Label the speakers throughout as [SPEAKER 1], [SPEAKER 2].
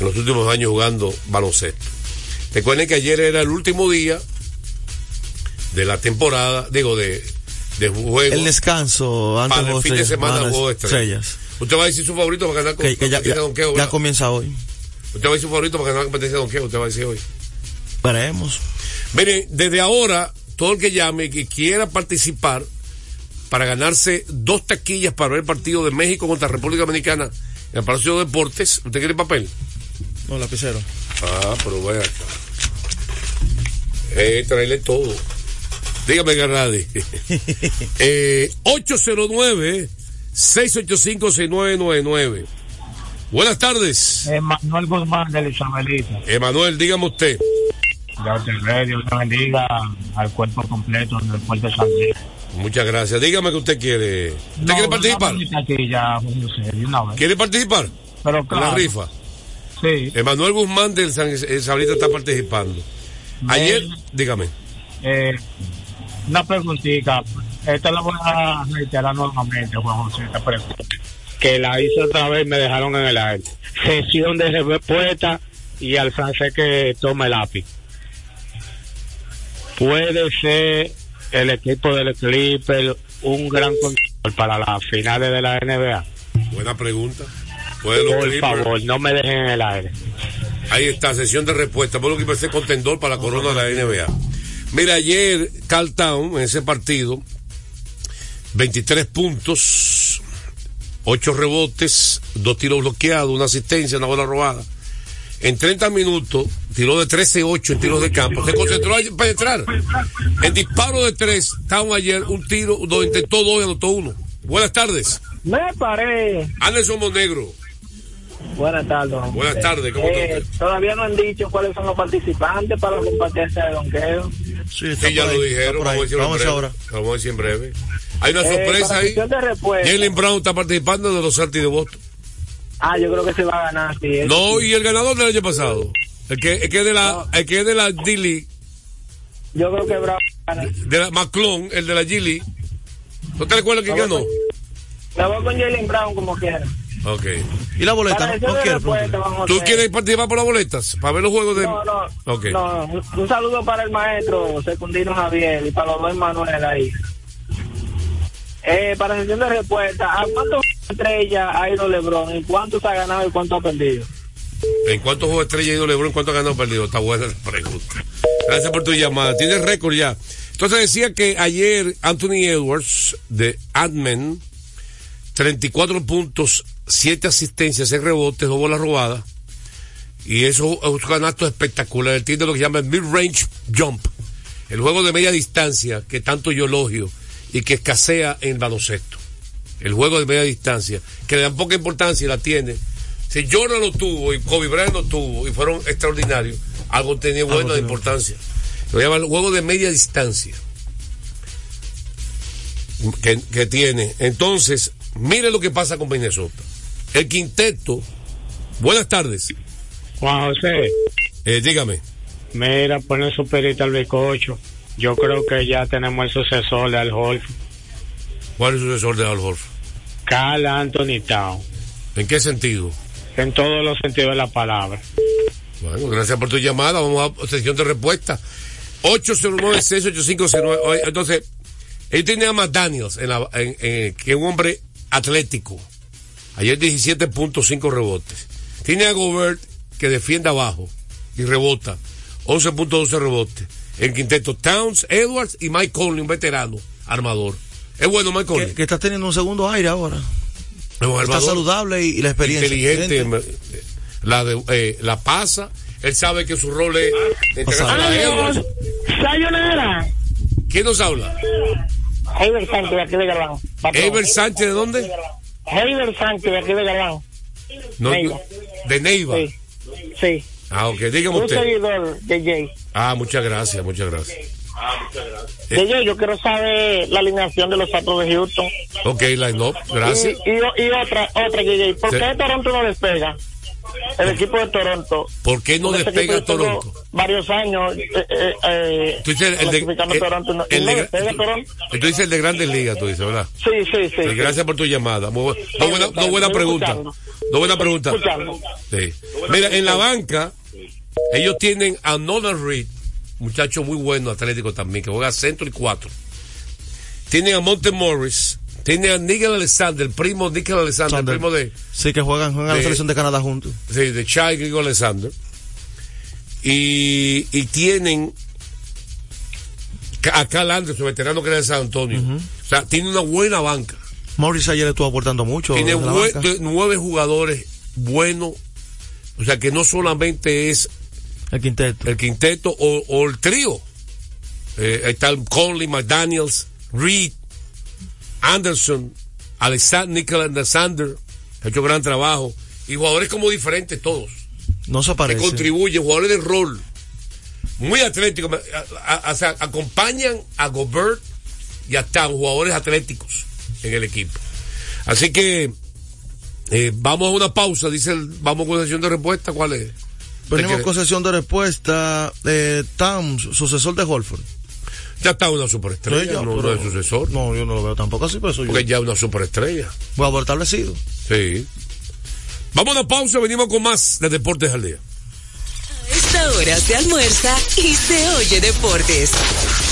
[SPEAKER 1] en los últimos años jugando baloncesto. Recuerden que ayer era el último día de la temporada, digo, de, de juego.
[SPEAKER 2] El descanso antes
[SPEAKER 1] para el fin de semana juego de estrellas. Usted va a decir su favorito para ganar
[SPEAKER 2] Que, que ya,
[SPEAKER 1] competencia
[SPEAKER 2] ya- ya comienza hoy.
[SPEAKER 1] Usted va a decir su favorito para ganar la competencia de donkeo, usted va a decir hoy.
[SPEAKER 2] Veremos.
[SPEAKER 1] Miren, desde ahora, todo el que llame y que quiera participar para ganarse dos taquillas para ver el partido de México contra República Dominicana en el Palacio de Deportes, ¿usted quiere papel?
[SPEAKER 2] No, lapicero.
[SPEAKER 1] Ah, pero vaya acá. Eh, traerle todo. Dígame, Garradi. eh, 809-685-6999. Buenas tardes.
[SPEAKER 3] Manuel Guzmán de Isabelita.
[SPEAKER 1] Emanuel, dígame usted.
[SPEAKER 3] Dios te bendiga, Dios te bendiga al cuerpo completo del puerto de San Luis.
[SPEAKER 1] Muchas gracias. Dígame que usted quiere. ¿Usted quiere participar?
[SPEAKER 3] Aquí ya, José, de una vez.
[SPEAKER 1] ¿Quiere participar?
[SPEAKER 3] Pero
[SPEAKER 1] En la
[SPEAKER 3] claro,
[SPEAKER 1] rifa.
[SPEAKER 3] Sí.
[SPEAKER 1] Emanuel Guzmán del San Sabrita está participando. Ayer, dígame.
[SPEAKER 3] Eh, una preguntita. Esta la voy a reiterar nuevamente, Juan José, esta pregunta. Que la hice otra vez y me dejaron en el aire. Sesión de respuesta y al francés que tome el lápiz. Puede ser el equipo del Clipper un gran control para las finales de la NBA.
[SPEAKER 1] Buena pregunta.
[SPEAKER 3] Por favor, no me dejen en el aire.
[SPEAKER 1] Ahí está, sesión de respuesta. Por lo que parece contendor para la corona de la NBA. Mira, ayer Carl Town, en ese partido, 23 puntos, 8 rebotes, 2 tiros bloqueados, una asistencia, una bola robada. En 30 minutos, tiró de 13-8 en tiros de campo. Se concentró a penetrar. En disparo de 3, Town ayer, un tiro, do- intentó dos y anotó uno. Buenas tardes.
[SPEAKER 3] Me paré.
[SPEAKER 1] Anderson Monegro.
[SPEAKER 3] Buenas tardes.
[SPEAKER 1] Buenas tardes, ¿cómo
[SPEAKER 3] Eh? Todavía no han dicho cuáles son los participantes para la competencia de donqueo.
[SPEAKER 2] Sí, está
[SPEAKER 1] Sí, ya lo dijeron. Vamos a
[SPEAKER 2] Vamos ahora.
[SPEAKER 1] Vamos a decir en breve. Hay una
[SPEAKER 3] Eh,
[SPEAKER 1] sorpresa ahí. Jalen Brown está participando de los Celtics de Boston.
[SPEAKER 3] Ah, yo creo que se va a ganar. Sí,
[SPEAKER 1] No,
[SPEAKER 3] sí.
[SPEAKER 1] y el ganador del año pasado. El que, el que es de la, el que es de la D-League,
[SPEAKER 3] Yo creo que Brown gana.
[SPEAKER 1] de la McClone, el de la G-League. ¿No te recuerdas quién ganó?
[SPEAKER 3] Me voy con Jalen Brown como quiera.
[SPEAKER 1] Ok.
[SPEAKER 2] ¿Y la boleta?
[SPEAKER 1] ¿Tú quieres participar por las boletas? Para ver los juegos de...
[SPEAKER 3] No, no. Un, saludo para el maestro Secundino Javier y para los dos Manuel ahí. Eh, para sesión de respuesta, ¿a cuántos estrellas ha ido LeBron? ¿Y cuántos ha ganado y cuántos ha perdido?
[SPEAKER 1] ¿En cuántos juegos estrella ha ido LeBron? ¿Cuánto ha ganado perdido? Está buena la pregunta. Gracias por tu llamada. Tienes récord ya. Entonces decía que ayer Anthony Edwards de Admen, 34 puntos, 7 asistencias, 6 rebotes, 2 bolas robadas. Y eso es un canasto espectacular. Él tiene lo que llama el mid-range jump. El juego de media distancia que tanto yo elogio y que escasea en baloncesto. El juego de media distancia, que le dan poca importancia y la tiene. Si Jordan lo tuvo y Kobe Bryant lo tuvo y fueron extraordinarios, algo tenía bueno de importancia. Lo llama el juego de media distancia que, que tiene. Entonces, mire lo que pasa con Minnesota. El quinteto. Buenas tardes.
[SPEAKER 3] Juan José,
[SPEAKER 1] Eh, dígame.
[SPEAKER 3] mira, pone su perita al bizcocho. Yo creo que ya tenemos el sucesor de Al Horford,
[SPEAKER 1] ¿Cuál es el sucesor de Al Horford?
[SPEAKER 3] Carl Anthony Town,
[SPEAKER 1] ¿En qué sentido?
[SPEAKER 3] en todos los sentidos de la palabra.
[SPEAKER 1] Bueno, gracias por tu llamada. Vamos a sesión de respuesta. 809-68509. Oye, Entonces, ellos tienen a McDaniels, en la, en, en- que un hombre atlético. Ayer 17.5 rebotes. Tiene a Gobert, que defiende abajo y rebota. 11.12 rebotes. El quinteto Towns, Edwards y Mike Conley, un veterano armador. Es bueno Mike Conley.
[SPEAKER 2] Que, que está teniendo un segundo aire ahora. Está
[SPEAKER 1] armador
[SPEAKER 2] saludable y, y la experiencia.
[SPEAKER 1] inteligente,
[SPEAKER 2] Gente.
[SPEAKER 1] eh, la, de, eh, la pasa, él sabe que su rol es Edwards.
[SPEAKER 3] Sayonara.
[SPEAKER 1] ¿Quién nos habla?
[SPEAKER 3] Heiber Sánchez de aquí de Galán.
[SPEAKER 1] ¿Ever Sánchez de dónde?
[SPEAKER 3] Heiber Sánchez de aquí de Galán.
[SPEAKER 1] No,
[SPEAKER 3] Neiva.
[SPEAKER 1] de Neiva.
[SPEAKER 3] Sí, sí.
[SPEAKER 1] Ah, ok, dígame
[SPEAKER 3] Un
[SPEAKER 1] usted.
[SPEAKER 3] seguidor de Jay.
[SPEAKER 1] Ah, muchas gracias, muchas gracias. Eh.
[SPEAKER 4] DJ, yo quiero saber la alineación de los Astros de Houston.
[SPEAKER 1] Ok, line up, gracias.
[SPEAKER 4] Y, y, y otra, otra, DJ, ¿por
[SPEAKER 1] Sí.
[SPEAKER 4] qué Toronto no despega? El equipo de Toronto.
[SPEAKER 1] ¿Por qué no despega
[SPEAKER 4] tengo
[SPEAKER 1] Toronto?
[SPEAKER 4] Varios años eh, eh, eh,
[SPEAKER 1] Tú dices el de, el-
[SPEAKER 4] Toronto no,
[SPEAKER 1] el de-
[SPEAKER 4] Toronto.
[SPEAKER 1] tú dices el de Grandes Ligas, tú dices, ¿verdad?
[SPEAKER 4] Sí, sí, sí.
[SPEAKER 1] Sí. gracias por tu llamada. Muy no buena, no buena pregunta. No buena pregunta.
[SPEAKER 4] Escuchando.
[SPEAKER 1] Sí. Mira, en la banca, ellos tienen a Nolan Reed, muchacho muy bueno, atlético también, que juega centro y cuatro. Tienen a Monte Morris, tienen a Nigel Alexander, el primo Nigel Alexander, el
[SPEAKER 2] Sander.
[SPEAKER 1] primo de,
[SPEAKER 2] Sí, que juegan, juegan a
[SPEAKER 1] de-
[SPEAKER 2] la selección de Canadá juntos.
[SPEAKER 1] sí, de Chai Nigel Alexander. Y, y tienen a Cal Anderson, veterano que era de San Antonio. O sea, tiene una buena banca.
[SPEAKER 2] Morris ayer estuvo aportando mucho.
[SPEAKER 1] Tiene nueve jugadores buenos. O sea, que no solamente es
[SPEAKER 2] El quinteto.
[SPEAKER 1] el quinteto o, o el trío. Eh, ahí está Conley, McDaniels, Reed, Anderson, Alexander, Nicholas Alexander, ha hecho gran trabajo. Y jugadores como diferentes todos,
[SPEAKER 2] No se
[SPEAKER 1] que
[SPEAKER 2] parece.
[SPEAKER 1] contribuyen, jugadores de rol, muy atléticos. a- a- acompañan a Gobert y a Town, jugadores atléticos en el equipo. Así que eh, vamos a una pausa, dice el, vamos con sesión de respuesta, ¿cuál es?
[SPEAKER 2] Venimos
[SPEAKER 1] ¿Te
[SPEAKER 2] con sesión de respuesta. Eh, Towns, sucesor de Holford.
[SPEAKER 1] Ya está una superestrella,
[SPEAKER 2] ya,
[SPEAKER 1] no,
[SPEAKER 2] pero-
[SPEAKER 1] no es sucesor.
[SPEAKER 2] No, yo no lo veo tampoco así, pero eso yo.
[SPEAKER 1] Porque ya es una superestrella.
[SPEAKER 2] Voy a haber establecido.
[SPEAKER 1] Sí. Vamos a pausa, venimos con más de Deportes al Día.
[SPEAKER 5] Esta hora se almuerza y se oye deportes.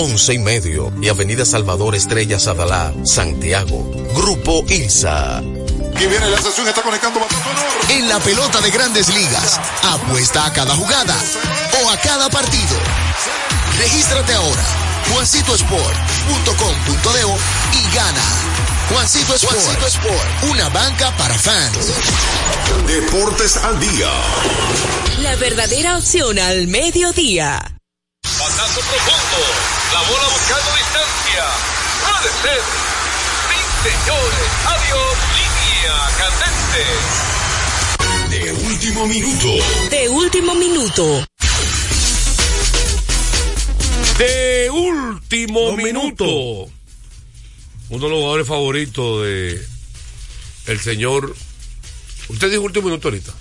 [SPEAKER 6] 11 y medio, y Avenida Salvador Estrella Sadalá, Santiago. Grupo ILSA.
[SPEAKER 7] Que viene la sesión, está conectando bastante honor.
[SPEAKER 8] En la pelota de grandes ligas, apuesta a cada jugada o a cada partido. Regístrate ahora, juancitosport.com.de y gana. Juancito Sport, Juancito Sport, una banca para fans.
[SPEAKER 7] Deportes al día.
[SPEAKER 5] La verdadera opción al mediodía.
[SPEAKER 9] Batazo profundo. La bola buscando distancia. Puede ser. Sí, señores. Adiós. Línea candente.
[SPEAKER 7] De último minuto.
[SPEAKER 5] De último minuto.
[SPEAKER 1] De último minuto.
[SPEAKER 2] minuto.
[SPEAKER 1] Uno de los jugadores favoritos de el señor. ¿Usted dijo último minuto ahorita?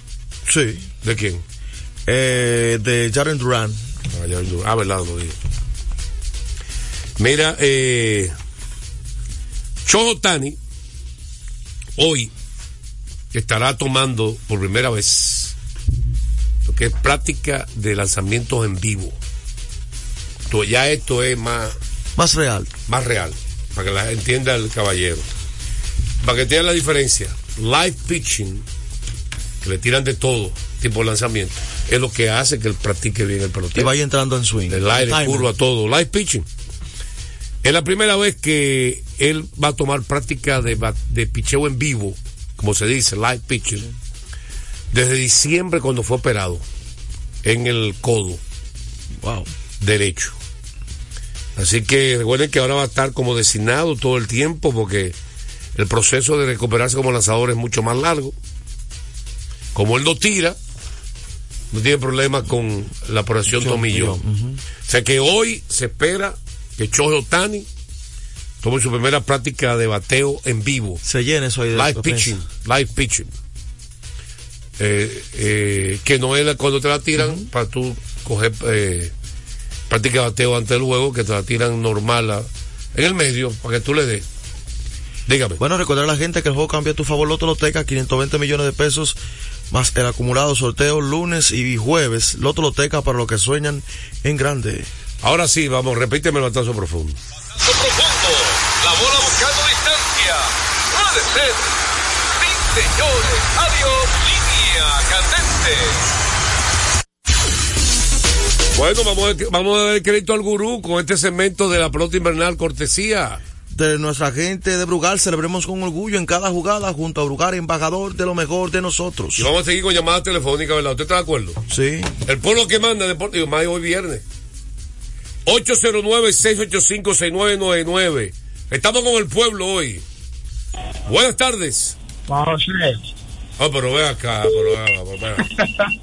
[SPEAKER 2] Sí.
[SPEAKER 1] ¿De quién?
[SPEAKER 2] Eh, de Jaren Duran.
[SPEAKER 1] Ah, ya lo- ah, verdad, lo dije. Mira, eh, Tani, hoy, estará tomando por primera vez lo que es práctica de lanzamientos en vivo. Ya esto es más,
[SPEAKER 2] Más real.
[SPEAKER 1] más real, para que la entienda el caballero. Para que entienda la diferencia, live pitching, que le tiran de todo tipo de lanzamiento, es lo que hace que él practique bien el
[SPEAKER 2] Que
[SPEAKER 1] pelotero
[SPEAKER 2] vaya entrando en swing.
[SPEAKER 1] el aire, curva, todo, live pitching. Es la primera vez que él va a tomar práctica de, de picheo en vivo, como se dice, live pitching, desde diciembre cuando fue operado en el codo
[SPEAKER 2] Wow.
[SPEAKER 1] derecho. Así que recuerden que ahora va a estar como designado todo el tiempo porque el proceso de recuperarse como lanzador es mucho más largo. Como él no tira, no tiene problema con la operación tomillo. O sea que hoy se espera que Chojo Tani tome su primera práctica de bateo en vivo.
[SPEAKER 2] Se llena eso ahí de
[SPEAKER 1] Live pitching, live pitching. Eh, eh, que no es la- cuando te la tiran para tú coger eh, práctica de bateo antes del juego, que te la tiran normal a- en el medio para que tú le des. Dígame.
[SPEAKER 2] Bueno, recordar a la gente que el juego cambia a tu favor Loto Loteca, 520 millones de pesos, más el acumulado sorteo lunes y jueves. Loto Loteca para los que sueñan en grande.
[SPEAKER 1] Ahora sí, vamos, repíteme el batazo profundo.
[SPEAKER 9] Batazo profundo. La bola buscando distancia. Puede ser. Sí, señores. Adiós. Línea candente.
[SPEAKER 1] Bueno, vamos a, vamos a dar crédito al gurú con este segmento de la pelota invernal cortesía.
[SPEAKER 2] De nuestra gente de Brugal, celebremos con orgullo en cada jugada junto a Brugal, embajador de lo mejor de nosotros.
[SPEAKER 1] Y vamos a seguir con llamadas telefónicas, ¿verdad? ¿Usted está de acuerdo?
[SPEAKER 2] Sí.
[SPEAKER 1] El pueblo que manda Deportivo más hoy viernes. 809-685-6999. Estamos con el pueblo hoy. Buenas tardes.
[SPEAKER 3] José,
[SPEAKER 1] Oh, pero ve acá, pero acá.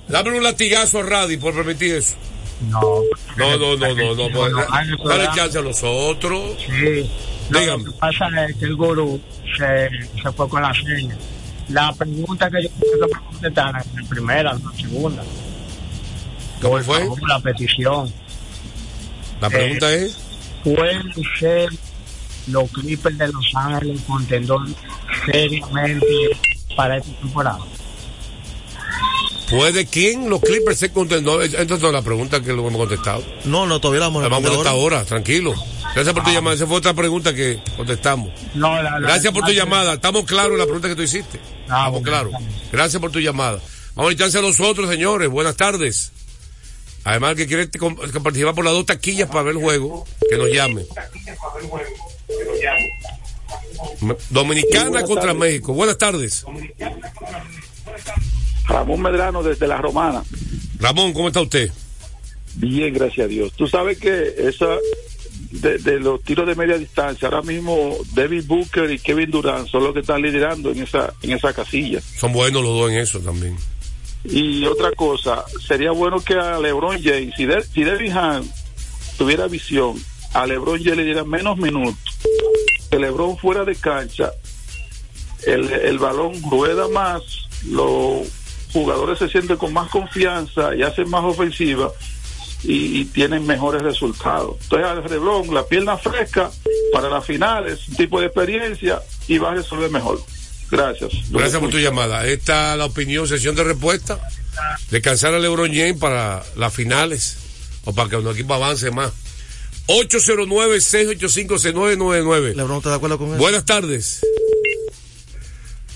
[SPEAKER 1] Dame un latigazo a Radi por permitir eso.
[SPEAKER 3] no.
[SPEAKER 1] No, no, no, no, no. pues,
[SPEAKER 3] hay que
[SPEAKER 1] dale chance a los otros.
[SPEAKER 3] Sí. No,
[SPEAKER 1] Dígame.
[SPEAKER 3] Lo que pasa es que el gurú se, se fue con la seña. La pregunta que yo quiero contestar es la primera, no la segunda.
[SPEAKER 1] ¿Cómo fue?
[SPEAKER 3] La petición.
[SPEAKER 1] La pregunta
[SPEAKER 3] Eh,
[SPEAKER 1] es.
[SPEAKER 3] ¿Pueden ser los Clippers de Los Ángeles contendor seriamente para esta temporada?
[SPEAKER 1] ¿Puede quién los Clippers ser contendores? Esta es la pregunta que lo hemos contestado.
[SPEAKER 2] No, no, todavía la vamos a
[SPEAKER 1] La vamos a
[SPEAKER 2] responder
[SPEAKER 1] contestar
[SPEAKER 2] ahora.
[SPEAKER 1] tranquilo. Gracias por tu llamada. Esa fue otra pregunta que contestamos.
[SPEAKER 3] No, la- la-
[SPEAKER 1] Gracias por tu
[SPEAKER 3] la-
[SPEAKER 1] llamada. Estamos claros en la pregunta que tú hiciste.
[SPEAKER 3] Ah,
[SPEAKER 1] Estamos
[SPEAKER 3] bueno,
[SPEAKER 1] claros. Gracias por tu llamada. Vamos a echarse a los otros, señores. Buenas tardes. Además, el que quiere participar por las dos taquillas para ver el juego, que nos llame. Me- Dominicana contra México. Buenas tardes.
[SPEAKER 10] Ramón Medrano desde La Romana.
[SPEAKER 1] Ramón, ¿cómo está usted?
[SPEAKER 10] Bien, gracias a Dios. Tú sabes que esa de, de los tiros de media distancia, ahora mismo David Booker y Kevin Durant son los que están liderando en esa en esa casilla.
[SPEAKER 1] Son buenos los dos en eso también.
[SPEAKER 10] Y otra cosa, sería bueno que a LeBron James, si, de, si Devin tuviera visión, a LeBron James le diera menos minutos, que LeBron fuera de cancha, el, el balón rueda más, los jugadores se sienten con más confianza y hacen más ofensiva y, y tienen mejores resultados. Entonces, al LeBron, la pierna fresca para las finales, tipo de experiencia y va a resolver mejor. Gracias.
[SPEAKER 1] Gracias por tu llamada. Esta es la opinión, sesión de respuesta. Descansar a LeBron James para las finales o para que nuestro equipo avance más. 809-685-6999.
[SPEAKER 2] LeBron, ¿está de acuerdo con eso?
[SPEAKER 1] Buenas tardes.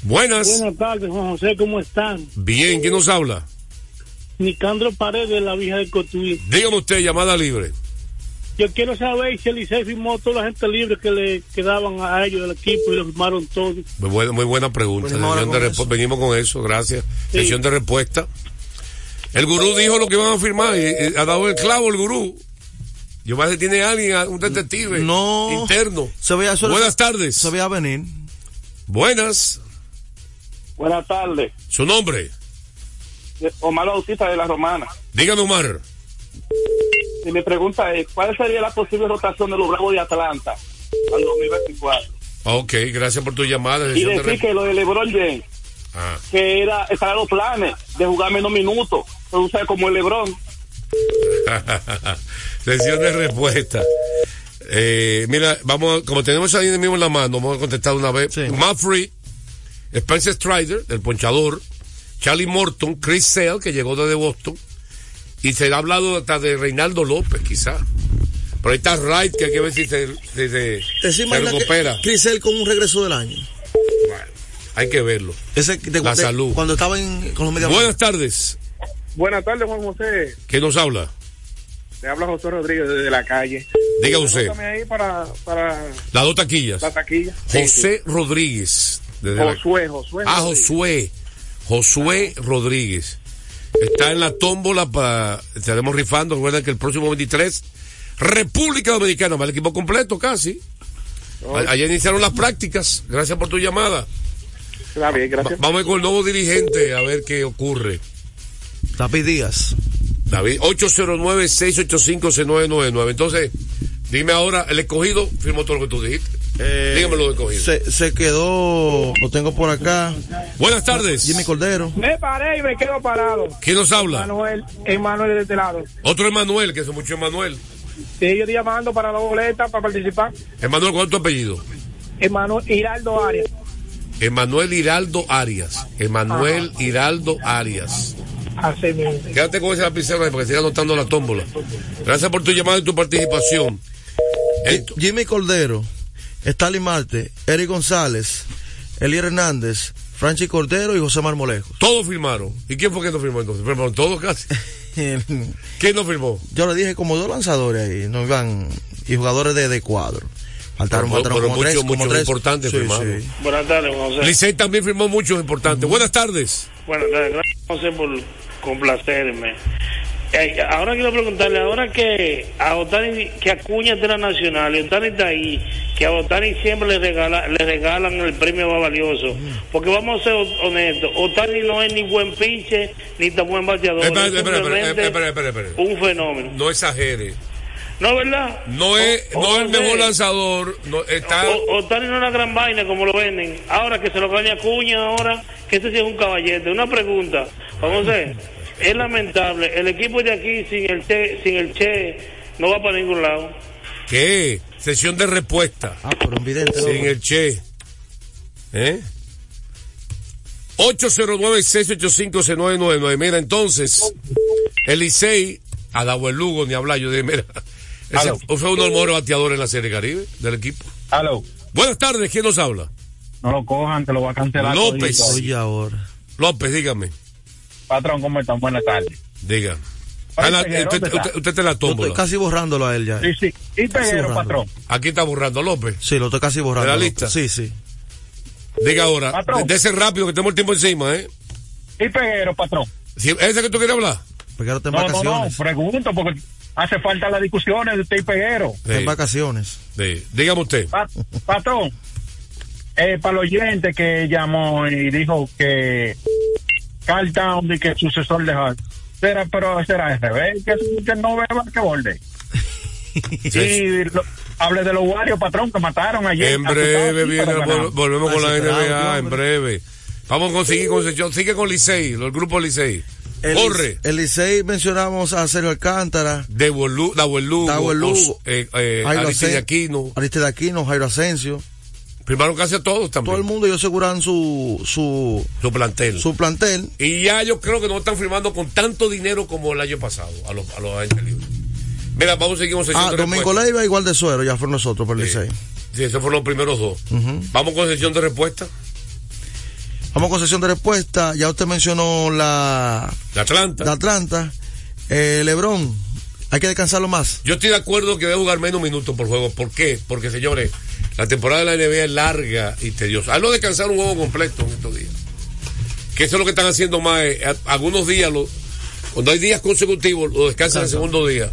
[SPEAKER 1] Buenas.
[SPEAKER 11] Buenas tardes, Juan José, ¿cómo están?
[SPEAKER 1] Bien, ¿quién nos habla?
[SPEAKER 11] Nicandro Paredes de la Vieja del Cotuí.
[SPEAKER 1] Dígame usted, llamada libre.
[SPEAKER 11] Yo quiero saber si el Licey firmó toda la gente libre que le quedaban a ellos del equipo y lo firmaron todos.
[SPEAKER 1] Muy buena, muy buena pregunta.
[SPEAKER 2] Venimos ahora
[SPEAKER 1] Sesión de
[SPEAKER 2] con eso.
[SPEAKER 1] venimos con eso, gracias.
[SPEAKER 11] Sí.
[SPEAKER 1] Sesión de respuesta. El gurú dijo lo que iban a firmar y, y ha dado el clavo el gurú. Yo más que tiene alguien, un detective
[SPEAKER 2] No.
[SPEAKER 1] interno.
[SPEAKER 2] Se veía, eso-
[SPEAKER 1] Buenas tardes.
[SPEAKER 2] Se veía venir.
[SPEAKER 1] Buenas.
[SPEAKER 10] Buenas tardes.
[SPEAKER 1] Su nombre.
[SPEAKER 10] Omar Bautista de La Romana.
[SPEAKER 1] Dígame, Omar.
[SPEAKER 10] Y mi pregunta es, ¿cuál sería la posible rotación de los Bravos de Atlanta al 2024?
[SPEAKER 1] Ok, gracias por tu llamada.
[SPEAKER 10] Y
[SPEAKER 1] de
[SPEAKER 10] decir que lo de LeBron James,
[SPEAKER 1] Ah.
[SPEAKER 10] que era, estaban los planes de jugar menos minutos, pero usted como el LeBron.
[SPEAKER 1] Sesión de respuesta. Eh, mira, vamos, a- como tenemos ahí mismo en la mano, vamos a contestar una vez.
[SPEAKER 2] Sí.
[SPEAKER 1] Matt Free, Spencer Strider, el ponchador, Charlie Morton, Chris Sale, que llegó desde Boston, y se ha hablado hasta de Reinaldo López, quizá. Pero ahí está Wright, que hay que ver si se, si se,
[SPEAKER 2] ¿Te
[SPEAKER 1] se recupera.
[SPEAKER 2] Crisel con un regreso del año?
[SPEAKER 1] Bueno, hay que verlo.
[SPEAKER 2] Ese de-
[SPEAKER 1] La
[SPEAKER 2] de-
[SPEAKER 1] salud.
[SPEAKER 2] Cuando estaba en, con los medios.
[SPEAKER 1] Buenas tardes.
[SPEAKER 12] Buenas tardes, Juan José.
[SPEAKER 1] ¿Quién nos habla?
[SPEAKER 12] Le habla José Rodríguez desde la calle.
[SPEAKER 1] Diga usted.
[SPEAKER 12] Ahí para, para
[SPEAKER 1] Las dos taquillas.
[SPEAKER 12] la taquilla. Sí,
[SPEAKER 1] José Rodríguez.
[SPEAKER 12] sí.
[SPEAKER 1] desde la-
[SPEAKER 12] Josué, Josué.
[SPEAKER 1] Ah,
[SPEAKER 12] Rodríguez.
[SPEAKER 1] Josué. Josué Rodríguez. Está en la tómbola para. Estaremos rifando. Recuerden que el próximo 23, República Dominicana, va el equipo completo casi. A- Ayer iniciaron las prácticas. Gracias por tu llamada.
[SPEAKER 12] Está bien,
[SPEAKER 1] Va-
[SPEAKER 12] gracias.
[SPEAKER 1] vamos con el nuevo dirigente a ver qué ocurre.
[SPEAKER 2] David Díaz.
[SPEAKER 1] David, 809-685-6999. Entonces, dime ahora, el escogido firmó todo lo que tú dijiste.
[SPEAKER 2] Eh,
[SPEAKER 1] Dígame lo de escogido.
[SPEAKER 2] Se, se quedó, lo tengo por acá.
[SPEAKER 1] Buenas tardes.
[SPEAKER 2] Jimmy Cordero.
[SPEAKER 12] Me paré y me quedo parado.
[SPEAKER 1] ¿Quién nos habla?
[SPEAKER 12] Manuel, Emanuel de este lado.
[SPEAKER 1] Otro Emanuel, que es mucho Emanuel.
[SPEAKER 12] Sí, yo estoy llamando para la boleta para participar.
[SPEAKER 1] Emanuel, ¿cuál es tu apellido?
[SPEAKER 12] Emanuel Hiraldo Arias.
[SPEAKER 1] Emanuel Hiraldo Arias. Emanuel Hiraldo Arias.
[SPEAKER 12] Así mismo.
[SPEAKER 1] Quédate con ese lapicero ahí porque siga anotando la tómbola. Gracias por tu llamada y tu participación. Esto-
[SPEAKER 2] Jimmy Cordero. Stalin Marte. Eric González. Eli Hernández. Franchi Cordero y José Marmolejos.
[SPEAKER 1] todos firmaron. ¿Y quién fue que no firmó entonces? Firmaron todos casi. ¿Quién lo firmó?
[SPEAKER 2] Yo le dije como dos lanzadores ahí, no iban, y jugadores de, de cuadro. Faltaron,
[SPEAKER 1] Pero-
[SPEAKER 2] faltaron
[SPEAKER 1] pero
[SPEAKER 2] como
[SPEAKER 1] muchos-
[SPEAKER 2] tres, como
[SPEAKER 1] muchos
[SPEAKER 2] tres.
[SPEAKER 1] importantes
[SPEAKER 2] Sí,
[SPEAKER 1] firmaron.
[SPEAKER 2] sí.
[SPEAKER 11] Buenas tardes, Juan José.
[SPEAKER 1] Licey también firmó muchos importantes. Buenas tardes.
[SPEAKER 11] Buenas tardes, gracias José por complacerme. Eh, ahora quiero preguntarle, ahora que a Otani, que Acuña de la Nacional y Otani está ahí, que a Otani siempre le, regala, le regalan el premio más valioso, porque vamos a ser honestos, Otani no es ni buen pinche, ni tan buen bateador,
[SPEAKER 1] Espera,
[SPEAKER 11] es
[SPEAKER 1] espera, espera,
[SPEAKER 11] simplemente
[SPEAKER 1] espera, espera, espera.
[SPEAKER 11] un fenómeno.
[SPEAKER 1] No exagere.
[SPEAKER 11] ¿No, verdad?
[SPEAKER 1] No es,
[SPEAKER 11] O-
[SPEAKER 1] no es el mejor lanzador. No, está,
[SPEAKER 11] Otani no es una gran vaina como lo venden. Ahora que se lo gane Acuña, ahora que ese sí es un caballete. Una pregunta, vamos a ver. Es lamentable, el equipo de aquí sin el Che, sin el Che no va para ningún lado.
[SPEAKER 1] ¿Qué? Sesión de respuesta.
[SPEAKER 2] Ah, pero un vidente. ¿no?
[SPEAKER 1] Sin el Che. ¿Eh? 809-685-6999. Mira, entonces, el Licey ha dado el Lugo ni hablar. Yo dije, mira, ese fue uno de los mejores bateadores en la Serie Caribe del equipo.
[SPEAKER 13] Aló,
[SPEAKER 1] Buenas tardes, ¿quién nos habla?
[SPEAKER 13] no lo cojan, te lo va a cancelar.
[SPEAKER 1] López.
[SPEAKER 2] Oye, ahora.
[SPEAKER 1] López, dígame.
[SPEAKER 13] Patrón, ¿cómo están? Buenas tardes.
[SPEAKER 1] Diga.
[SPEAKER 13] Oye,
[SPEAKER 1] la-
[SPEAKER 13] Peguero,
[SPEAKER 1] usted, usted- usted te la
[SPEAKER 2] Yo estoy
[SPEAKER 1] tómbola.
[SPEAKER 2] casi borrándolo a él ya.
[SPEAKER 13] Sí, sí. Y Peguero, patrón.
[SPEAKER 1] Aquí está borrando López.
[SPEAKER 2] Sí, lo estoy casi borrando.
[SPEAKER 1] ¿De la lista?
[SPEAKER 2] Sí, sí.
[SPEAKER 1] Diga ahora.
[SPEAKER 13] Patrón.
[SPEAKER 1] De ese rápido que tenemos el tiempo encima, ¿eh?
[SPEAKER 13] Y Peguero, patrón.
[SPEAKER 1] Si- ¿Ese que tú quieres hablar?
[SPEAKER 2] Peguero está en
[SPEAKER 13] No, no, no,
[SPEAKER 2] vacaciones.
[SPEAKER 13] pregunto porque hace falta las discusiones de usted y Peguero.
[SPEAKER 2] Está en vacaciones.
[SPEAKER 1] Sí. Dígame usted.
[SPEAKER 13] Pa- patrón, eh, para el oyente que llamó y dijo que Carl Town y que sucesor de Hart, será, pero será al revés, que, que no beba que borde. Y lo- hable de los Warriors, patrón, que mataron ayer.
[SPEAKER 1] En breve viene, vol- volvemos con la NBA, en breve. Vamos a conseguir concesión. Sigue con Licey, el grupo Licey.
[SPEAKER 2] El,
[SPEAKER 1] Corre.
[SPEAKER 2] El Licey mencionamos a Sergio Alcántara.
[SPEAKER 1] De Lugo, Lugo,
[SPEAKER 2] Lugo,
[SPEAKER 1] eh, eh,
[SPEAKER 2] Asen-
[SPEAKER 1] Aquino.
[SPEAKER 2] Aristide Aquino, Jairo Asensio.
[SPEAKER 1] Firmaron casi a todos también.
[SPEAKER 2] Todo el mundo ellos aseguran su, su,
[SPEAKER 1] Su plantel.
[SPEAKER 2] su plantel.
[SPEAKER 1] Y ya yo creo que no están firmando con tanto dinero como el año pasado, a los, a los años libres. Mira, vamos a seguir con sesión
[SPEAKER 2] Ah, Domingo. Leiva igual de suero, ya fueron nosotros por el
[SPEAKER 1] Sí.
[SPEAKER 2] Licey.
[SPEAKER 1] Sí, esos fueron los primeros dos. Vamos con sesión de respuesta.
[SPEAKER 2] Vamos con sesión de respuesta. Ya usted mencionó la,
[SPEAKER 1] De Atlanta.
[SPEAKER 2] de Atlanta. Eh, Lebron, hay que descansarlo más.
[SPEAKER 1] Yo estoy de acuerdo que debe jugar menos minutos por juego. ¿Por qué? Porque, señores, la temporada de la NBA es larga y tediosa. Hazlo descansar un juego completo en estos días. Que eso es lo que están haciendo más. eh, algunos días, lo- cuando hay días consecutivos, lo descansan el segundo día.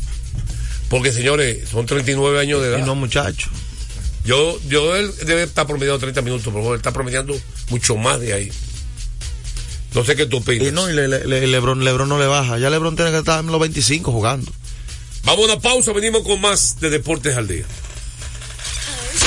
[SPEAKER 1] Porque, señores, son 39 años de edad.
[SPEAKER 2] Y no, muchacho.
[SPEAKER 1] Yo, yo él debe estar promediando 30 minutos juego. Él está promediando mucho más de ahí. No sé qué tú opinas.
[SPEAKER 2] Y no, y le- le- le- Lebron, Lebron no le baja. Ya Lebron tiene que estar en los 25 jugando.
[SPEAKER 1] Vamos a una pausa, venimos con más de Deportes al Día.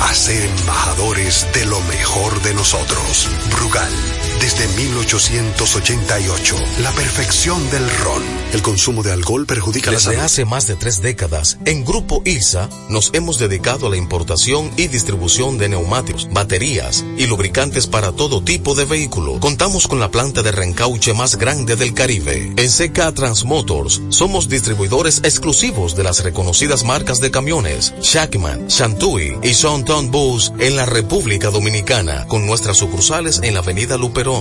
[SPEAKER 14] a ser embajadores de lo mejor de nosotros. Brugal, desde 1888, la perfección del ron. El consumo de alcohol perjudica la
[SPEAKER 6] Desde
[SPEAKER 14] salud.
[SPEAKER 6] hace más de tres décadas, en Grupo ILSA nos hemos dedicado a la importación y distribución de neumáticos, baterías y lubricantes para todo tipo de vehículo. Contamos con la planta de reencauche más grande del Caribe. En CK Transmotors somos distribuidores exclusivos de las reconocidas marcas de camiones Shackman, Shantui y Sonton Bus en la República Dominicana, con nuestras sucursales en la Avenida Luperón,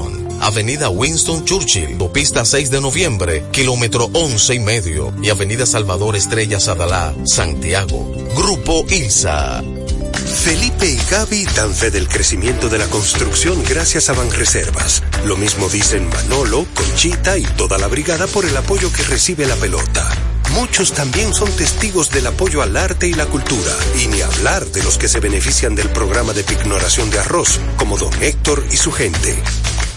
[SPEAKER 6] Avenida Winston Churchill, Pista 6 de noviembre, kilómetro 11 y medio, y Avenida Salvador Estrella Sadalá, Santiago. Grupo ILSA.
[SPEAKER 14] Felipe y Gaby dan fe del crecimiento de la construcción gracias a Banreservas. Lo mismo dicen Manolo, Conchita y toda la brigada por el apoyo que recibe la pelota. Muchos también son testigos del apoyo al arte y la cultura, y ni hablar de los que se benefician del programa de pignoración de arroz, como don Héctor y su gente.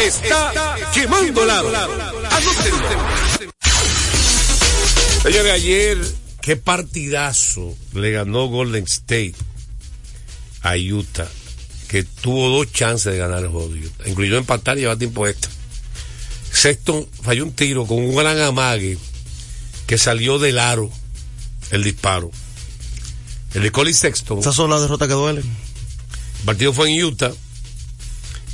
[SPEAKER 1] Está quemando lado. Señores, ayer, qué partidazo le ganó Golden State a Utah, que tuvo dos chances de ganar el juego, de Utah, incluyó empatar y llevar tiempo extra. Sexton falló un tiro con un gran amague que salió del aro el disparo. El de Colin Sexton.
[SPEAKER 2] Esas son las derrotas que duelen.
[SPEAKER 1] El partido fue en Utah,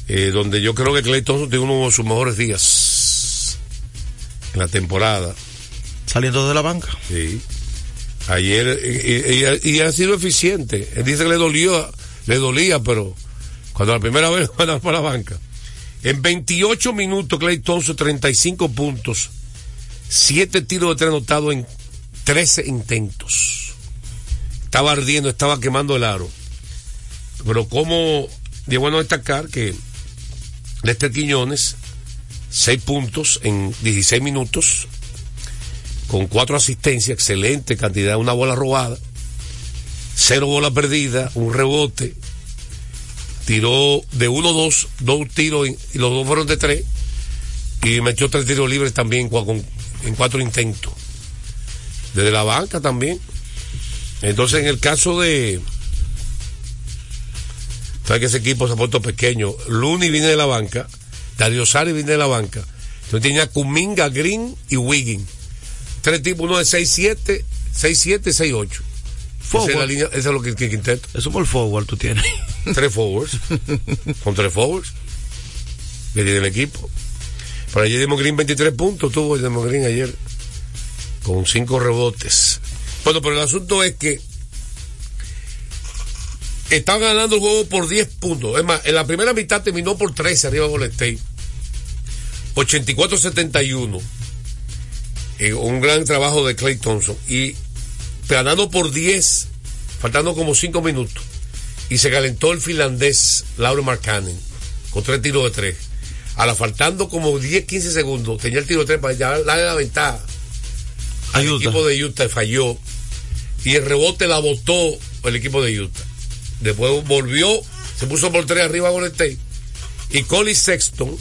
[SPEAKER 1] eh, donde yo creo que Clay Thompson tiene uno de sus mejores días en la temporada.
[SPEAKER 2] Saliendo de la banca.
[SPEAKER 1] Sí. Ayer, y, y- y ha sido eficiente. Él dice que le dolió, le dolía, pero cuando la primera vez van por la banca. En 28 minutos, Clay Thompson, 35 puntos, 7 tiros de tres anotados en 13 intentos. Estaba ardiendo, estaba quemando el aro. Pero como, de bueno destacar que Lester Quiñones, 6 puntos en 16 minutos, con 4 asistencias, excelente cantidad, una bola robada, 0 bola perdida, un rebote, tiró de 1-2, dos tiros y los dos fueron de 3, y metió tres tiros libres también en 4 intentos. Desde la banca también. Entonces, en el caso de. Sabes que ese equipo se ha puesto pequeño. Looney viene de la banca. Dario Sari viene de la banca. Entonces tenía Kuminga, Green y Wiggin. Tres tipos, uno de 6-7, 6-7, 6-8. Esa es la línea, eso es lo que, que quinteto.
[SPEAKER 2] Eso por forward tú tienes.
[SPEAKER 1] Tres forwards. Con tres forwards. Que tiene el equipo. Por ayer Demo Green 23 puntos tuvo Demo Green ayer. Con cinco rebotes. Bueno, pero el asunto es que estaban ganando el juego por 10 puntos. Es más, en la primera mitad terminó por 13 arriba Golden State. 84-71. Eh, un gran trabajo de Clay Thompson. Y ganando por 10, faltando como 5 minutos. Y se calentó el finlandés Lauro Markkanen con tres tiros de tres. A la faltando como 10, 15 segundos, tenía el tiro de tres para ya darle la ventaja.
[SPEAKER 2] Utah.
[SPEAKER 1] equipo de Utah falló. Y el rebote la botó el equipo de Utah. Después volvió, se puso por tres arriba con el State. Y Colin Sexton,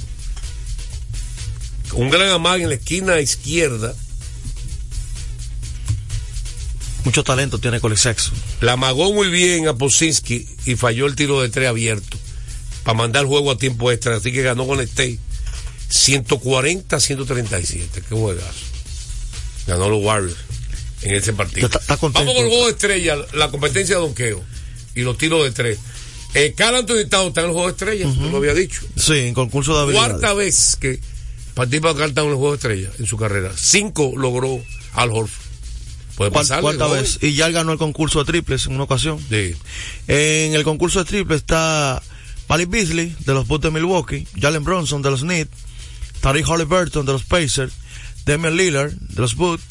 [SPEAKER 1] un gran amague en la esquina izquierda,
[SPEAKER 2] Mucho talento tiene Colin Sexton.
[SPEAKER 1] la amagó muy bien a Posinski y falló el tiro de tres abierto para mandar el juego a tiempo extra. Así que ganó con el State 140-137. Qué juegazo. Ganó los Warriors en ese partido.
[SPEAKER 2] Está- está.
[SPEAKER 1] Vamos con el juego de estrella, la competencia de donqueo y los tiros de tres. Eh, Carl Anthony Towns está en el juego de estrella, tú lo había dicho.
[SPEAKER 2] Sí, en concurso de habilidades.
[SPEAKER 1] Cuarta vez que participa Carl Towns en el juego de estrella en su carrera. Cinco logró Al Horford. Puede
[SPEAKER 2] Cuar-
[SPEAKER 1] pasar.
[SPEAKER 2] Cuarta vez. Y ya él ganó el concurso de triples en una ocasión.
[SPEAKER 1] Sí.
[SPEAKER 2] En el concurso de triples está Malik Beasley de los Bulls de Milwaukee, Jalen Bronson de los Knicks, Tariq Halliburton de los Pacers, Damian Lillard de los Bulls,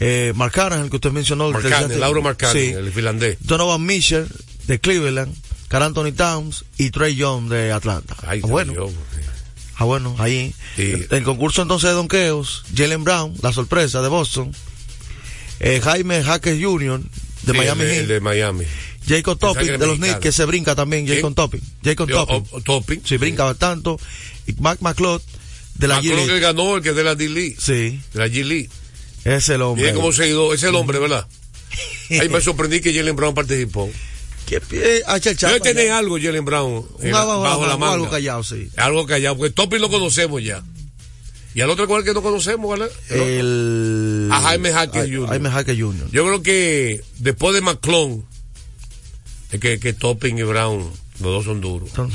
[SPEAKER 2] eh, Mark Cannon, el que usted mencionó. Gigantes-
[SPEAKER 1] Lauro
[SPEAKER 2] Sí.
[SPEAKER 1] el finlandés.
[SPEAKER 2] Donovan Mitchell de Cleveland, Carl Anthony Towns y Trey Young de Atlanta.
[SPEAKER 1] Ay,
[SPEAKER 2] ah, bueno,
[SPEAKER 1] Dios.
[SPEAKER 2] ah, bueno, ahí.
[SPEAKER 1] Sí.
[SPEAKER 2] El concurso entonces de donkeos, Jalen Brown, la sorpresa de Boston, eh, Jaime Jaques Jr. de
[SPEAKER 1] Sí,
[SPEAKER 2] Miami
[SPEAKER 1] el el de Miami.
[SPEAKER 2] Jacob Topping de los. Knicks, que se brinca también. Jacob Topping. Jacob Topping.
[SPEAKER 1] Topping.
[SPEAKER 2] Sí, brinca bastante. Y Mac McCloud de la
[SPEAKER 1] Ah, creo que ganó el que es de la D-League.
[SPEAKER 2] Sí,
[SPEAKER 1] De la G-League.
[SPEAKER 2] es el hombre.
[SPEAKER 1] Mire cómo se ha ido. Es el hombre, ¿verdad? Ahí me sorprendí que Jalen Brown participó.
[SPEAKER 2] ¿Qué pie?
[SPEAKER 1] Debe tener algo Jalen Brown en
[SPEAKER 2] Un
[SPEAKER 1] la-
[SPEAKER 2] abajo,
[SPEAKER 1] bajo la
[SPEAKER 2] abajo,
[SPEAKER 1] manga.
[SPEAKER 2] algo callado, sí.
[SPEAKER 1] Algo callado, porque Topping lo conocemos ya. Y al otro cual que no conocemos, ¿verdad?
[SPEAKER 2] El...
[SPEAKER 1] A Jaime Jaques
[SPEAKER 2] Ay-
[SPEAKER 1] Jr.
[SPEAKER 2] Jaime Jaques Jr.
[SPEAKER 1] Yo creo que después de McClone, es que, que Topping y Brown, los dos son duros. ¿Cuál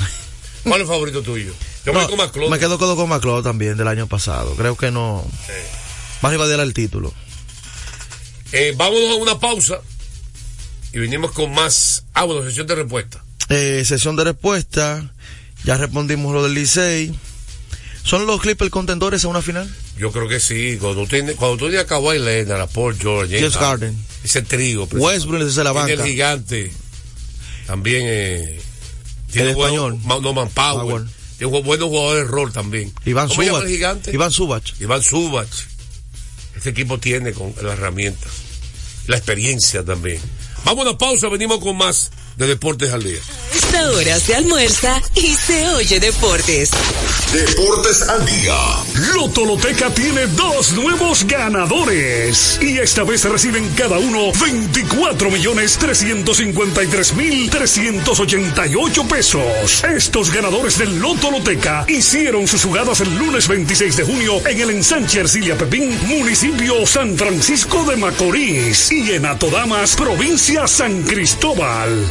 [SPEAKER 1] es el favorito tuyo? Yo me voy con McClone.
[SPEAKER 2] Me quedo con, también del año pasado. Creo que no. Va a rivalizar el título.
[SPEAKER 1] Eh, vámonos a una pausa y venimos con más. Ah, bueno, sesión de respuesta.
[SPEAKER 2] Eh, sesión de respuesta. Ya respondimos lo del Licey. ¿Son los Clippers contendores a una final?
[SPEAKER 1] Yo creo que sí. Cuando tú tienes, cuando tú tienes a Kawhi Leonard, a Paul George,
[SPEAKER 2] James Harden.
[SPEAKER 1] ese trío.
[SPEAKER 2] Westbrook desde la banca.
[SPEAKER 1] el gigante. También eh, Tiene
[SPEAKER 2] El español.
[SPEAKER 1] No, Manpower.
[SPEAKER 2] Power.
[SPEAKER 1] Tiene bu- buenos jugadores de rol también.
[SPEAKER 2] Iván
[SPEAKER 1] ¿Cómo llama
[SPEAKER 2] Subach.
[SPEAKER 1] el gigante?
[SPEAKER 2] Iván Subach.
[SPEAKER 1] Iván Subach. Este equipo tiene con las herramientas. La experiencia también. Vamos a una pausa, venimos con más de Deportes al Día.
[SPEAKER 5] Esta hora se almuerza y se oye deportes.
[SPEAKER 7] Deportes al día.
[SPEAKER 15] Loto Loteca tiene dos nuevos ganadores. Y esta vez reciben cada uno 24 millones 353 mil 388 pesos. Estos ganadores del Loto Loteca hicieron sus jugadas el lunes 26 de junio en el ensanche Ercilia Pepín, municipio San Francisco de Macorís. Y en Atodamas, provincia San Cristóbal.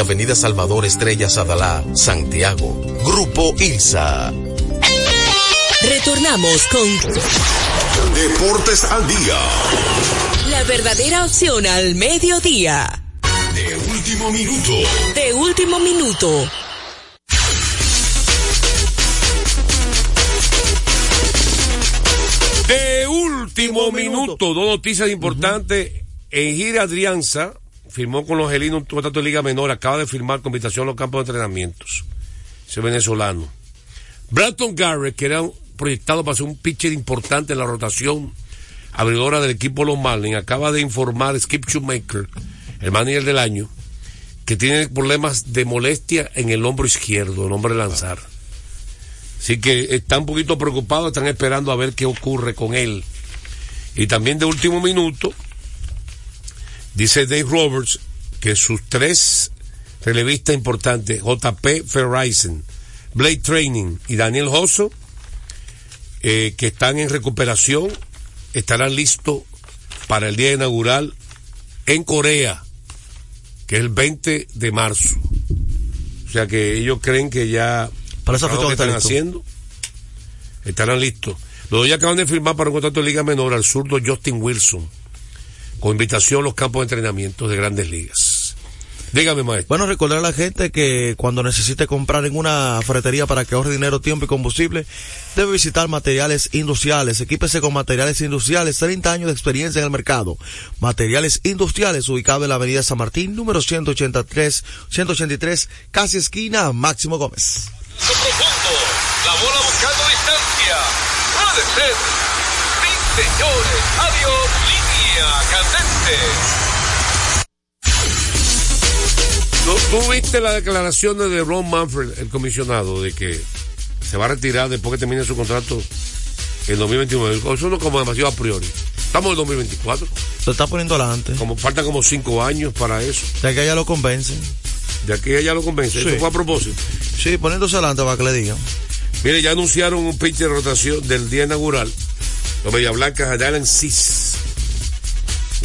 [SPEAKER 6] Avenida Salvador Estrella Sadalá, Santiago. Grupo ILSA.
[SPEAKER 5] Retornamos con
[SPEAKER 7] Deportes al día.
[SPEAKER 5] la verdadera opción al mediodía.
[SPEAKER 7] De último minuto.
[SPEAKER 5] De último minuto.
[SPEAKER 1] De último minuto, dos noticias importantes. En gira Adrianza firmó con los Gelinos un contrato de Liga Menor, acaba de firmar con invitación a los campos de entrenamientos. Ese venezolano. Brandon Garrett, que era proyectado para ser un pitcher importante en la rotación abridora del equipo Los Marlins, acaba de informar Skip Shoemaker, el manager del año, que tiene problemas de molestia en el hombro izquierdo, el hombre de lanzar. Así que están un poquito preocupados, están esperando a ver qué ocurre con él. Y también de último minuto, dice Dave Roberts que sus tres relevistas importantes, JP Ferrison, Blade Training y Daniel Hosso, eh, que están en recuperación, estarán listos para el día inaugural en Corea, que es el 20 de marzo. O sea que ellos creen que ya
[SPEAKER 2] Para esa fecha
[SPEAKER 1] que están haciendo estarán listos. Los dos ya acaban de firmar para un contrato de liga menor al zurdo Justin Wilson, con invitación a los campos de entrenamiento de grandes ligas. Dígame, maestro.
[SPEAKER 2] Bueno, recordar a la gente que cuando necesite comprar en una ferretería para que ahorre dinero, tiempo y combustible, debe visitar materiales industriales. Equípese con materiales industriales, 30 años de experiencia en el mercado. Materiales industriales, ubicado en la avenida San Martín, número 183, 183, casi esquina Máximo Gómez.
[SPEAKER 9] profundo. La bola buscando distancia. Puede ser. Sí, señores. Adiós. Línea candente.
[SPEAKER 1] ¿Tú, tú viste las declaraciones de Ron Manfred, el comisionado, de que se va a retirar después que termine su contrato en 2021? Eso no es como demasiado a priori. Estamos en 2024.
[SPEAKER 2] Se está poniendo adelante.
[SPEAKER 1] Como, falta como cinco años para eso.
[SPEAKER 2] De que ella lo convence.
[SPEAKER 1] De aquí ella lo convence.
[SPEAKER 2] Sí.
[SPEAKER 1] Eso fue a propósito.
[SPEAKER 2] Sí, poniéndose adelante para que le digan.
[SPEAKER 1] Mire, ya anunciaron un pitch de rotación del día inaugural. Los Media Blancas de Alan Cis.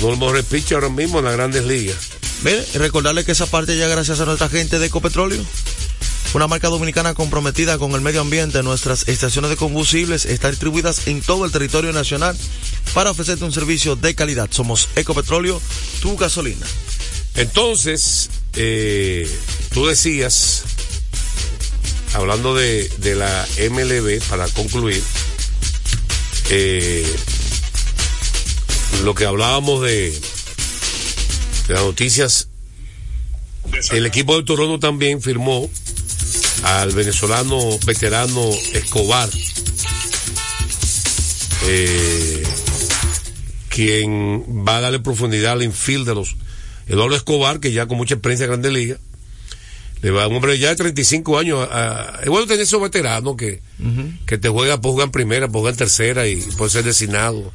[SPEAKER 1] Mejores pitchers ahora mismo en las grandes ligas.
[SPEAKER 2] Mire, recordarle que esa parte ya gracias a nuestra gente de Ecopetróleo. Una marca dominicana comprometida con el medio ambiente. Nuestras estaciones de combustibles están distribuidas en todo el territorio nacional para ofrecerte un servicio de calidad. Somos Ecopetróleo, tu gasolina.
[SPEAKER 1] Entonces, eh, tú decías, hablando de, de la MLB, para concluir, eh, lo que hablábamos de, de las noticias, el equipo de Toronto también firmó al venezolano veterano Escobar, eh, quien va a darle profundidad al infield de los Eduardo Escobar, que ya con mucha experiencia en Grandes Ligas, le va un hombre ya de 35 años. a- es bueno tener esos veteranos que, que te juegan, pues juegan primera, pues juegan tercera y puede ser designado.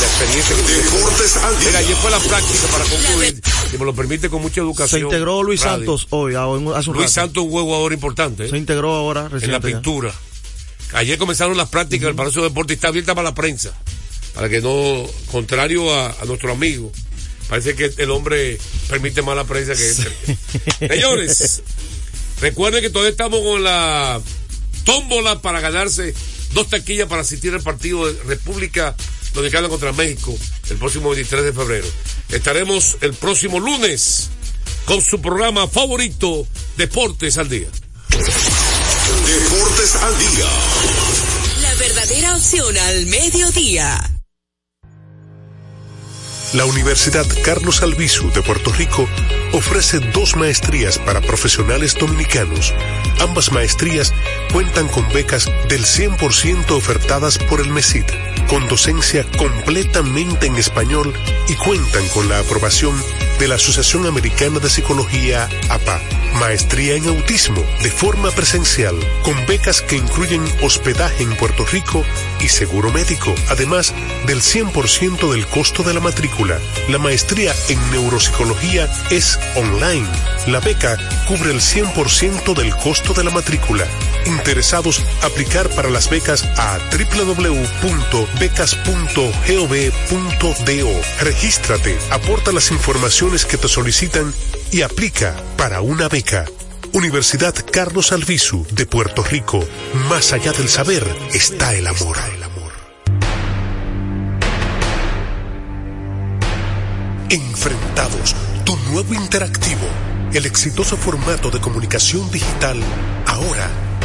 [SPEAKER 1] La experiencia que tiene.
[SPEAKER 7] Deportes al día.
[SPEAKER 1] Mira, ayer fue la práctica para concluir, si me lo permite con mucha
[SPEAKER 2] Se
[SPEAKER 1] educación.
[SPEAKER 2] integró Luis
[SPEAKER 1] Radio.
[SPEAKER 2] Santos hoy, hace un
[SPEAKER 1] Luis
[SPEAKER 2] rato.
[SPEAKER 1] Santos, un juego ahora importante. ¿eh?
[SPEAKER 2] Se integró ahora
[SPEAKER 1] en la
[SPEAKER 2] ya.
[SPEAKER 1] pintura. Ayer comenzaron las prácticas del Palacio de Deportes y está abierta para la prensa. Para que no, contrario a, a nuestro amigo, Parece que el hombre permite más la prensa que este. Señores, recuerden que todavía estamos con la tómbola para ganarse dos taquillas para asistir al partido de República Dominicana contra México el próximo 23 de febrero. Estaremos el próximo lunes con su programa favorito, Deportes al Día.
[SPEAKER 7] Deportes al día.
[SPEAKER 5] La verdadera opción al mediodía.
[SPEAKER 16] La Universidad Carlos Albizu de Puerto Rico ofrece dos maestrías para profesionales dominicanos. Ambas maestrías cuentan con becas del 100% ofertadas por el MESID, con docencia completamente en español y cuentan con la aprobación de la Asociación Americana de Psicología APA. Maestría en autismo de forma presencial, con becas que incluyen hospedaje en Puerto Rico y seguro médico, además del 100% del costo de la matrícula. La maestría en neuropsicología es online. La beca cubre el 100% del costo de la matrícula. Interesados, aplicar para las becas a www.becas.gov.do. Regístrate, aporta las informaciones que te solicitan y aplica para una beca. Universidad Carlos Albizu de Puerto Rico. Más allá del saber está el amor. Enfrentados, tu nuevo interactivo, el exitoso formato de comunicación digital, ahora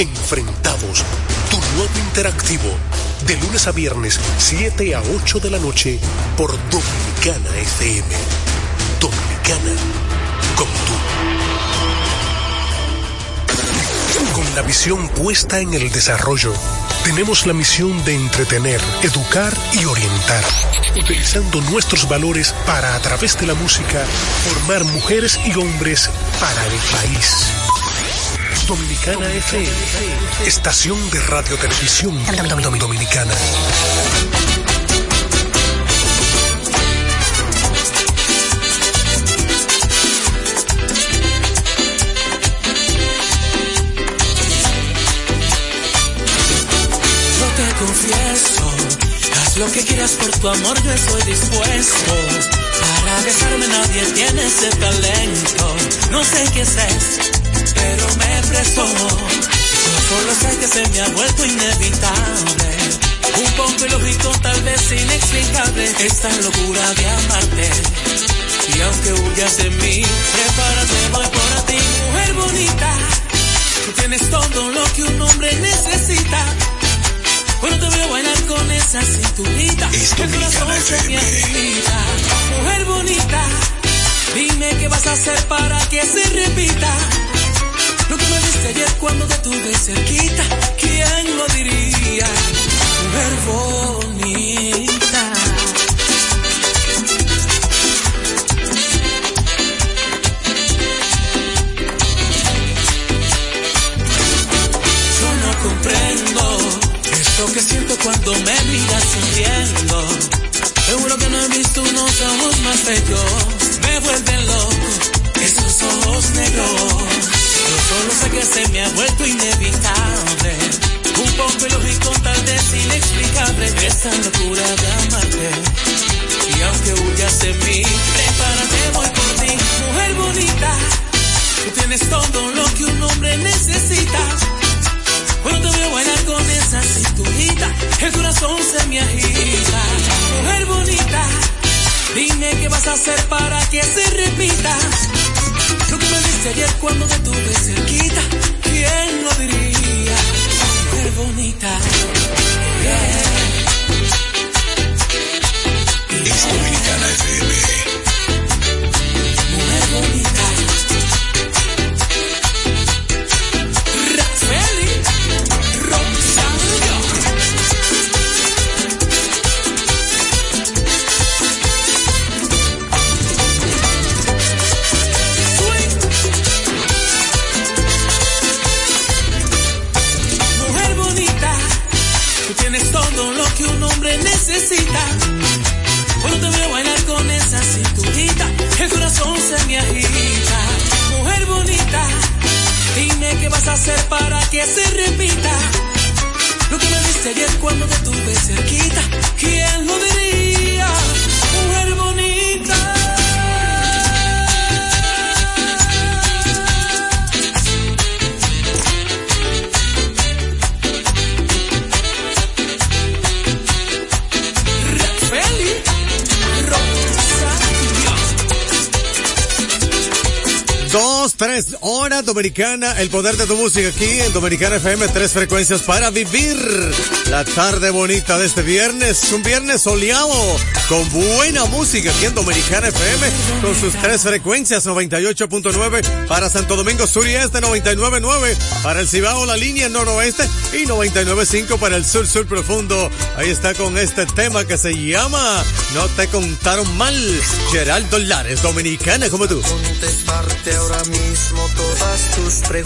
[SPEAKER 16] Enfrentados, tu nuevo interactivo, de lunes a viernes, 7 a 8 de la noche, por Dominicana FM. Dominicana, como tú. Con la visión puesta en el desarrollo, tenemos la misión de entretener, educar y orientar, utilizando nuestros valores para, a través de la música, formar mujeres y hombres para el país. Dominicana FM, estación de radio televisión dominicana.
[SPEAKER 17] Confieso, haz lo que quieras por tu amor, yo estoy dispuesto. Para besarme nadie tiene ese talento, no sé qué es, pero me prestó. Solo sé que se me ha vuelto inevitable. Un poco ilógico, tal vez inexplicable, esta locura de amarte. Y aunque huyas de mí, prepárate, voy por ti, mujer bonita. Tú tienes todo lo que un hombre necesita. Cuando te veo bailar con esa cinturita, el corazón se me agita. Mujer bonita, dime qué vas a hacer para que se repita. Lo que me diste ayer cuando te tuve cerquita, ¿quién lo diría? Mujer bonita. Yo no comprendo esto que siento cuando me miras sonriendo. Seguro que no he visto unos ojos más bellos. Me vuelven loco esos ojos negros. Solo sé que se me ha vuelto inevitable. Un poco ilógico, tal vez inexplicable. Esta locura de amarte. Y aunque huyas de mí, prepárate, voy por ti. Mujer bonita, tú tienes todo lo que un hombre necesita. Cuando te veo bailar con esa cinturita, el corazón se me agita. Mujer bonita, dime qué vas a hacer para que se repita. Diste ayer cuando te tuve cerquita, ¿quién lo diría? Mujer bonita, yeah.
[SPEAKER 7] Es Dominicana FM.
[SPEAKER 18] Horas Dominicana, el poder de tu música aquí en Dominicana FM, tres frecuencias para vivir la tarde bonita de este viernes, un viernes soleado con buena música aquí en Dominicana FM con sus tres frecuencias 98.9 para Santo Domingo Sur y Este, 99.9 para el Cibao, la línea noroeste y 99.5 para el sur sur profundo. Ahí está con este tema que se llama No te contaron mal, Geraldo Lares, Dominicana como tú.
[SPEAKER 19] contestarte ahora mismo todas tus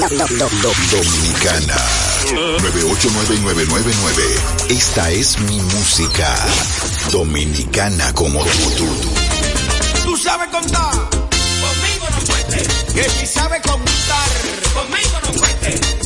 [SPEAKER 7] Dominicana. 989999. Esta es mi música. Dominicana como tú. Tú, tú.
[SPEAKER 20] sabes contar. Conmigo no cuentes. Que si sabes contar. Conmigo no cuentes.